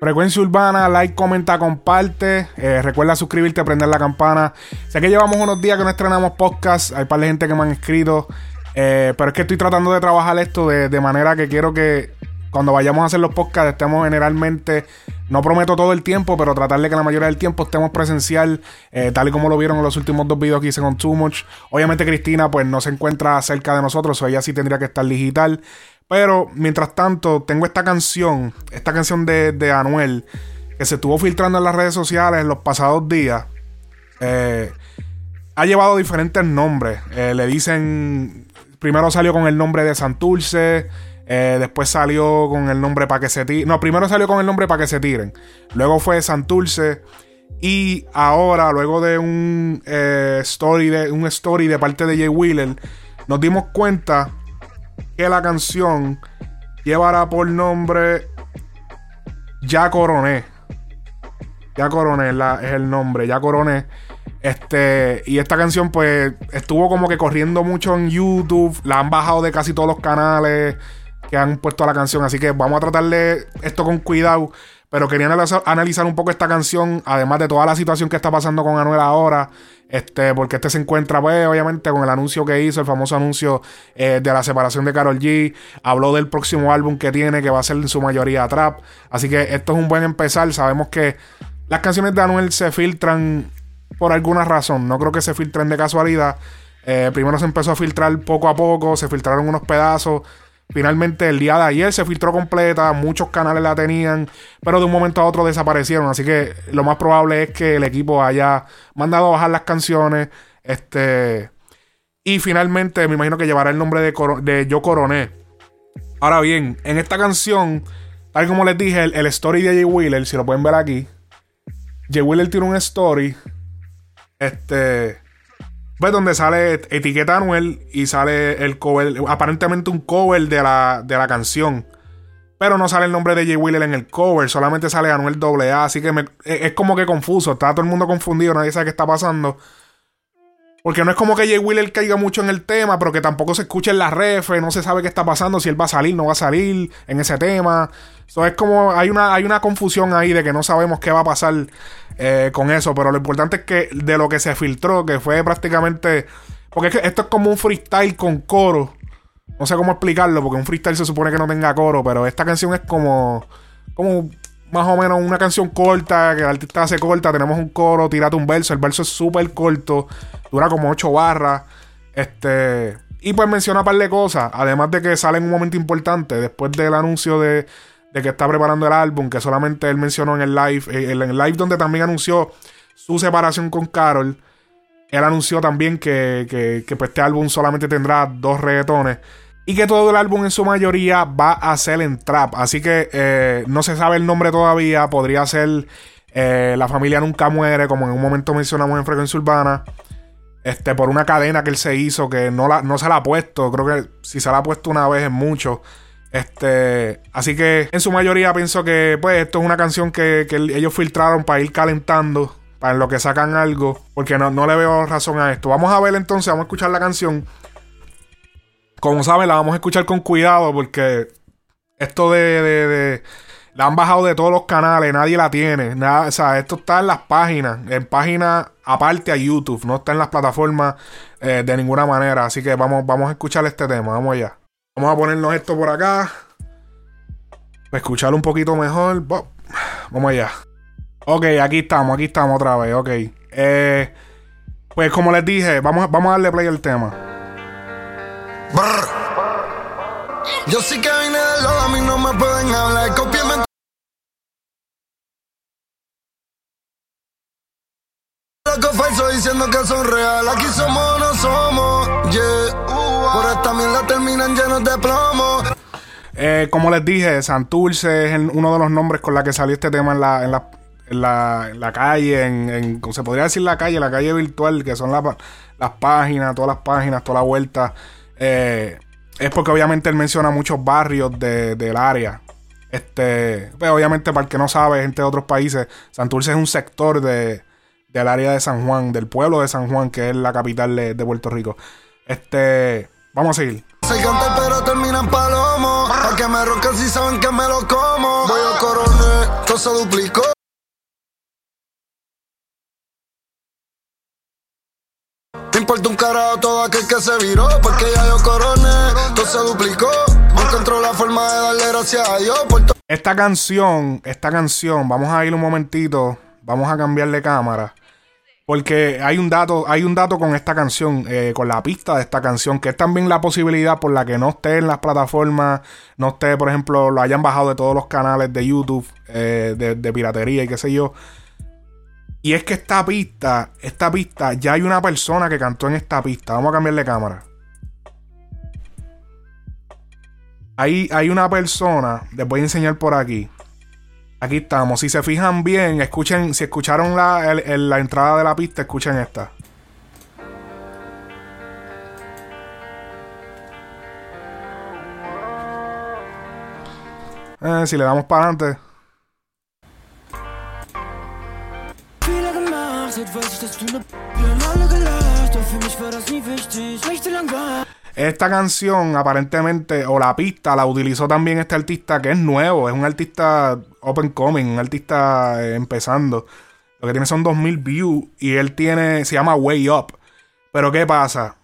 Frecuencia Urbana, like, comenta, comparte. Eh, recuerda suscribirte, prender la campana. Sé que llevamos unos días que no estrenamos podcast. Hay par de gente que me han escrito. Eh, pero es que estoy tratando de trabajar esto de, manera que quiero que cuando vayamos a hacer los podcasts estemos generalmente, no prometo todo el tiempo, pero tratar de que la mayoría del tiempo estemos presencial, eh, tal y como lo vieron en los últimos dos videos que hice con Too Much. Obviamente Cristina pues no se encuentra cerca de nosotros, o ella sí tendría que estar digital. Pero mientras tanto, tengo esta canción, esta canción de, Anuel, que se estuvo filtrando en las redes sociales en los pasados días. Eh, ha llevado diferentes nombres. Eh, le dicen. Primero salió con el nombre de Santurce. Eh, después salió con el nombre para que se tiren. No, primero salió con el nombre para que se tiren. Luego fue Santurce. Y ahora, luego de un, story de un story de parte de Jay Wheeler, nos dimos cuenta que la canción llevará por nombre Ya Coroné. Ya Coroné es, el nombre, Ya Coroné. Este, y esta canción, pues, estuvo como que corriendo mucho en YouTube. La han bajado de casi todos los canales que han puesto la canción. Así que vamos a tratarle esto con cuidado. Pero quería analizar un poco esta canción, además de toda la situación que está pasando con Anuel ahora. Este, porque este se encuentra, pues, obviamente, con el anuncio que hizo, el famoso anuncio eh, de la separación de Carol G. Habló del próximo álbum que tiene, que va a ser en su mayoría trap. Así que esto es un buen empezar. Sabemos que las canciones de Anuel se filtran por alguna razón. No creo que se filtren de casualidad. Eh, primero se empezó a filtrar poco a poco, se filtraron unos pedazos. Finalmente el día de ayer se filtró completa, muchos canales la tenían, pero de un momento a otro desaparecieron. Así que lo más probable es que el equipo haya mandado a bajar las canciones. Este. Y finalmente me imagino que llevará el nombre de, Yo Coroné. Ahora bien, en esta canción, tal como les dije, el, el story de Jay Wheeler, si lo pueden ver aquí. Jay Wheeler tiene un story. Este pues donde sale etiqueta Anuel y sale el cover, aparentemente un cover de la, de la canción. Pero no sale el nombre de Jay Wheeler en el cover, solamente sale Anuel AA. Así que es como que confuso, está todo el mundo confundido, nadie sabe qué está pasando. Porque no es como que Jay Wheeler caiga mucho en el tema, pero que tampoco se escuche en la ref, no se sabe qué está pasando, si él va a salir, no va a salir en ese tema. Eso es como, hay una, hay una confusión ahí de que no sabemos qué va a pasar eh, con eso, pero lo importante es que de lo que se filtró, que fue prácticamente... Porque es que esto es como un freestyle con coro. No sé cómo explicarlo, porque un freestyle se supone que no tenga coro, pero esta canción es como... Como más o menos una canción corta, que el artista hace corta, tenemos un coro, tírate un verso, el verso es súper corto, dura como 8 barras, este... Y pues menciona un par de cosas, además de que sale en un momento importante, después del anuncio de, de que está preparando el álbum, que solamente él mencionó en el live, eh, en el live donde también anunció su separación con Carol, él anunció también que, que, que pues este álbum solamente tendrá dos reggaetones y que todo el álbum en su mayoría va a ser en trap. Así que eh, no se sabe el nombre todavía. Podría ser eh, La familia nunca muere, como en un momento mencionamos en Frecuencia Urbana. Este, por una cadena que él se hizo que no, la, no se la ha puesto. Creo que si se la ha puesto una vez es mucho. Este, así que en su mayoría pienso que pues esto es una canción que, ellos filtraron para ir calentando, para lo que sacan algo, porque no, no le veo razón a esto. Vamos a ver entonces, vamos a escuchar la canción como saben, la vamos a escuchar con cuidado porque esto de, la han bajado de todos los canales, nadie la tiene. Nada, o sea, esto está en las páginas, en páginas aparte a YouTube, no está en las plataformas eh, de ninguna manera. Así que vamos, vamos a escuchar este tema, vamos allá. Vamos a ponernos esto por acá. Para escucharlo un poquito mejor. Vamos allá. Ok, aquí estamos, aquí estamos otra vez, ok. Eh, pues como les dije, vamos, vamos a darle play al tema. Yo sí que vine de lo, a mí no me pueden hablar. Copiame loco falso diciendo que son real. Aquí somos o no somos, yeah. Por esta mierda terminan llenos de plomo. Eh, como les dije, Santurce es uno de los nombres con la que salió este tema en la, en la, en la, en la calle, en, se podría decir la calle, la calle virtual, que son las páginas, todas las páginas, toda la vuelta. Eh, es porque obviamente él menciona muchos barrios del área. Este, pues obviamente para el que no sabe, gente de otros países, Santurce es un sector de, del área de San Juan, del pueblo de San Juan, que es la capital de, Puerto Rico. Este, vamos a seguir. Se pero terminan palomo. Me si saben que me lo como. Voy a coroné todo se duplicó. Me importa un carajo todo aquel que se viró, porque ya yo coroné, todo se duplicó. Esta canción, esta canción, vamos a ir un momentito, vamos a cambiarle cámara. Porque hay un dato, hay un dato con esta canción, eh, con la pista de esta canción, que es también la posibilidad por la que no esté en las plataformas, no esté, por ejemplo, lo hayan bajado de todos los canales de YouTube, eh, de, de piratería y qué sé yo. Y es que esta pista, esta pista, ya hay una persona que cantó en esta pista. Vamos a cambiarle cámara. Hay, hay una persona, les voy a enseñar por aquí. Aquí estamos. Si se fijan bien, escuchen, si escucharon la, la entrada de la pista, escuchen esta. Eh, si le damos para adelante. Esta canción, aparentemente, o la pista, la utilizó también este artista que es nuevo. Es un artista open coming, un artista eh, empezando. Lo que tiene son 2000 views y él tiene, se llama Way Up. Pero ¿qué pasa?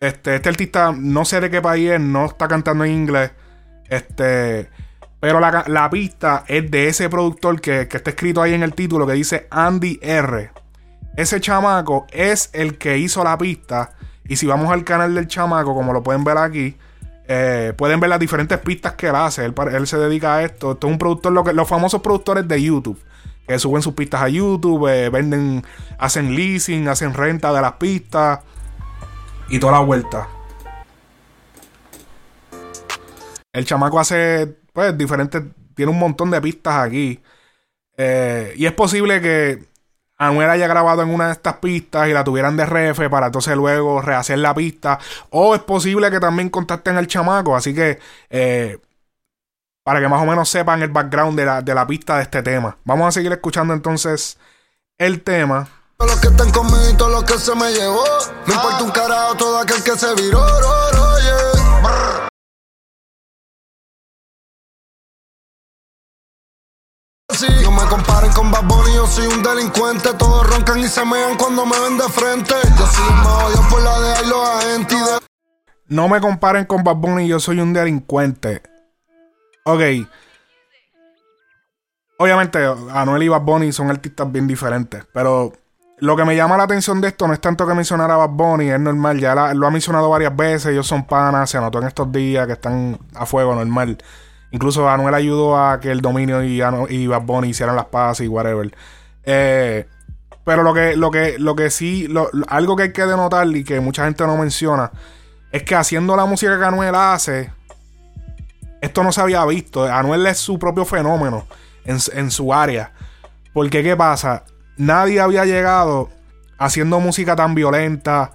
Este, este artista, no sé de qué país es, no está cantando en inglés. Este, pero la, la pista es de ese productor que, que está escrito ahí en el título que dice Andy R. Ese chamaco es el que hizo la pista. Y si vamos al canal del chamaco, como lo pueden ver aquí, eh, pueden ver las diferentes pistas que él hace. Él, se dedica a esto. Esto es un productor, lo que, los famosos productores de YouTube. Que suben sus pistas a YouTube, eh, venden, hacen leasing, hacen renta de las pistas. Y toda la vuelta. El chamaco hace, pues, diferentes. Tiene un montón de pistas aquí. Eh, y es posible que Anuel haya grabado en una de estas pistas y la tuvieran de refe para entonces luego rehacer la pista. O es posible que también contacten al chamaco. Así que, eh, para que más o menos sepan el background de la, de la pista de este tema. Vamos a seguir escuchando entonces el tema. Los que están conmigo todos los que se me llevó. Me importa un carajo todo aquel que se viró. Con Bad yo soy un delincuente. Todos roncan y se mean cuando me ven de frente. Yo soy más odiado por la de ahí los agentes No me comparen con Bad Bunny, yo soy un delincuente. Ok. Obviamente, Anuel y Bad Bunny son artistas bien diferentes. Pero lo que me llama la atención de esto no es tanto que mencionara a Bad Bunny, es normal. Ya lo ha mencionado varias veces, ellos son panas, se notó en estos días que están a fuego, normal. Incluso Anuel ayudó a que el dominio y, Anu- y Bad Bunny hicieran las paces y whatever. Eh, pero lo que, lo que, lo que sí, lo- algo que hay que denotar y que mucha gente no menciona, es que haciendo la música que Anuel hace, esto no se había visto. Anuel es su propio fenómeno en, en su área. Porque, ¿qué pasa? Nadie había llegado haciendo música tan violenta.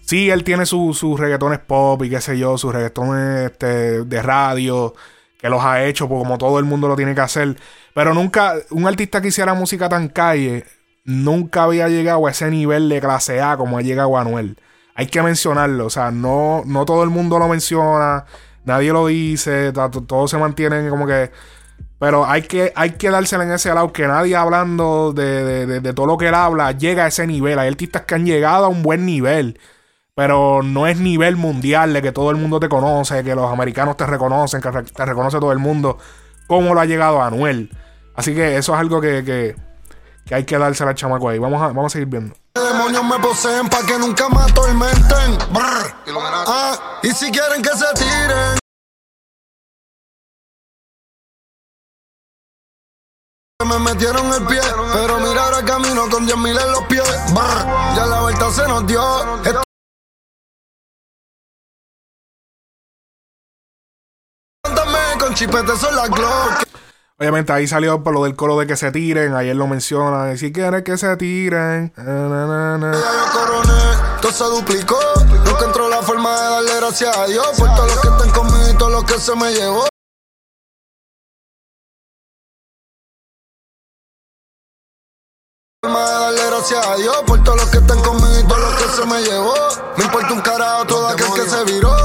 Sí, él tiene sus sus reggaetones pop y qué sé yo, sus reggaetones este, de radio, que los ha hecho pues, como todo el mundo lo tiene que hacer. Pero nunca, un artista que hiciera música tan calle, nunca había llegado a ese nivel de clase A como ha llegado Anuel. Hay que mencionarlo, o sea, no, no todo el mundo lo menciona, nadie lo dice, todos se mantienen como que... Pero hay que, hay que dársela en ese lado, que nadie hablando de- de- de todo lo que él habla llega a ese nivel. Hay artistas que han llegado a un buen nivel, pero no es nivel mundial de que todo el mundo te conoce, que los americanos te reconocen, que te reconoce todo el mundo, como lo ha llegado Anuel. Así que eso es algo que, que, que hay que dársela al chamaco ahí. Vamos a, vamos a seguir viendo. demonios me poseen pa' que nunca me atormenten. Ah, y si quieren que se tiren. Me metieron el pie, pero mira ahora camino con 10 mil en los pies. Brr. Ya la vuelta se nos dio. Chipete son las Glock. Obviamente ahí salió por lo del coro de que se tiren, ayer lo mencionan, y si quieres que se tiren. na, na, na. Ya yo coroné, todo se duplicó. No encuentro la forma de darle gracias a Dios por todos los que están conmigo y todos los que se me llevó. Forma de darle gracias a Dios por todos los que están conmigo y todos los que se me llevó. Me importa un carajo todo aquel que se viró.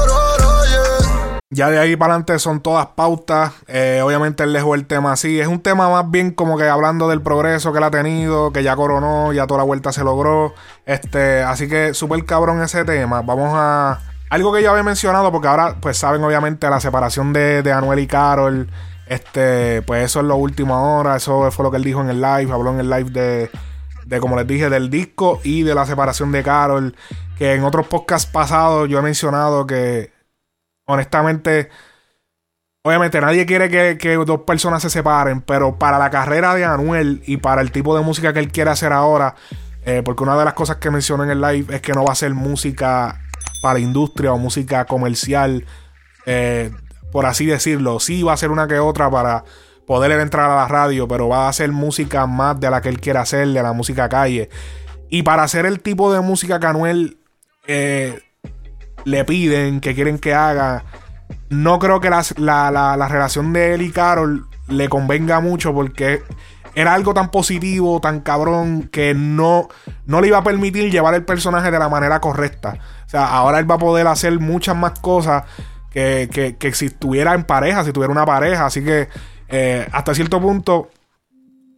Ya de ahí para adelante son todas pautas. Eh, obviamente él dejó el tema así. Es un tema más bien como que hablando del progreso que él ha tenido, que ya coronó, ya toda la vuelta se logró. Este, así que súper cabrón ese tema. Vamos a. Algo que ya había mencionado, porque ahora, pues saben, obviamente, la separación de, de Anuel y Carol. Este, pues eso es lo último ahora. Eso fue lo que él dijo en el live. Habló en el live de, de como les dije, del disco y de la separación de Carol. Que en otros podcasts pasados yo he mencionado que honestamente, obviamente nadie quiere que, dos personas se separen, pero para la carrera de Anuel y para el tipo de música que él quiere hacer ahora, eh, porque una de las cosas que mencionó en el live es que no va a ser música para industria o música comercial, eh, por así decirlo. Sí va a ser una que otra para poder entrar a la radio, pero va a ser música más de la que él quiere hacer, de la música calle. Y para hacer el tipo de música que Anuel eh, le piden, que quieren que haga. No creo que la, relación de él y Carol le convenga mucho porque era algo tan positivo, tan cabrón, que no, no le iba a permitir llevar el personaje de la manera correcta. O sea, ahora él va a poder hacer muchas más cosas que, que, si estuviera en pareja, si tuviera una pareja. Así que eh, hasta cierto punto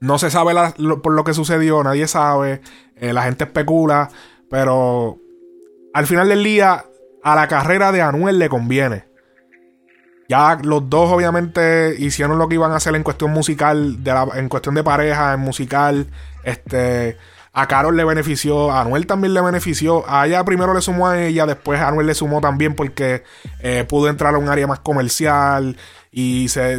no se sabe por lo que sucedió, nadie sabe, eh, la gente especula, pero al final del día a la carrera de Anuel le conviene. Ya los dos obviamente hicieron lo que iban a hacer en cuestión musical, en cuestión de pareja, en musical. Este, a Carol le benefició, a Anuel también le benefició. A ella primero le sumó a ella, después a Anuel le sumó también porque eh, pudo entrar a un área más comercial y se,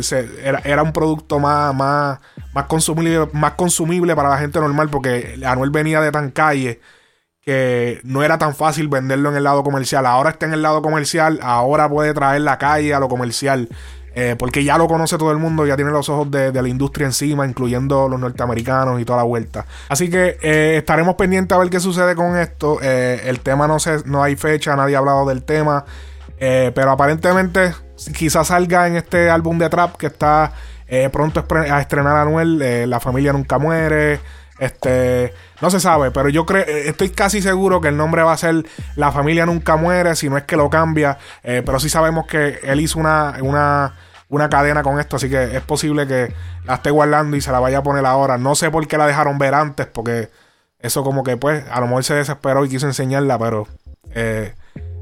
era, un producto más, más, más, consumible, más consumible para la gente normal porque Anuel venía de tan calle que no era tan fácil venderlo en el lado comercial. Ahora está en el lado comercial, ahora puede traer la calle a lo comercial. Eh, porque ya lo conoce todo el mundo, ya tiene los ojos de, la industria encima, incluyendo los norteamericanos y toda la vuelta. Así que eh, estaremos pendientes a ver qué sucede con esto. Eh, el tema no no hay fecha, nadie ha hablado del tema. pero aparentemente quizás salga en este álbum de trap que está pronto a estrenar Anuel. la familia nunca muere. Este, no se sabe, pero yo creo, eh, estoy casi seguro que el nombre va a ser La familia nunca muere, si no es que lo cambia. Eh, pero sí sabemos que él hizo una, una, una cadena con esto, así que es posible que la esté guardando y se la vaya a poner ahora. No sé por qué la dejaron ver antes, porque eso como que pues a lo mejor se desesperó y quiso enseñarla, pero eh,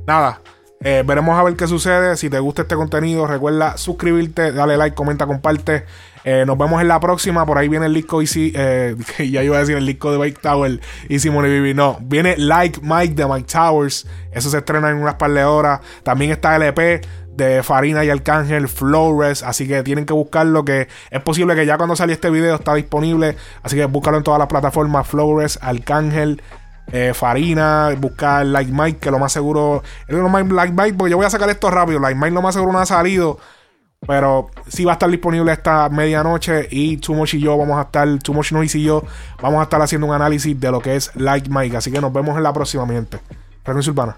nada. Veremos a ver qué sucede. Si te gusta este contenido, recuerda suscribirte, dale like, comenta, comparte. Eh, nos vemos en la próxima. Por ahí viene el disco Easy. Eh, ya iba a decir el disco de Mike Tower y Simone Bibi. No, viene Like Mike de Mike Towers. Eso se estrena en unas par de horas. También está el EP de Farina y Arcángel Flores. Así que tienen que buscarlo. Que es posible que ya cuando salga este video está disponible. Así que búscalo en todas las plataformas. Flores, Arcángel. Eh, Farina, buscar Like Mike, que lo más seguro. Like Mike, porque yo voy a sacar esto rápido. Like Mike lo más seguro no ha salido. Pero sí va a estar disponible esta medianoche y Tumosh y yo vamos a estar, Tumosh Noise y yo vamos a estar haciendo un análisis de lo que es Like Mike. Así que nos vemos en la próxima, mi gente. Frecuencia Urbana.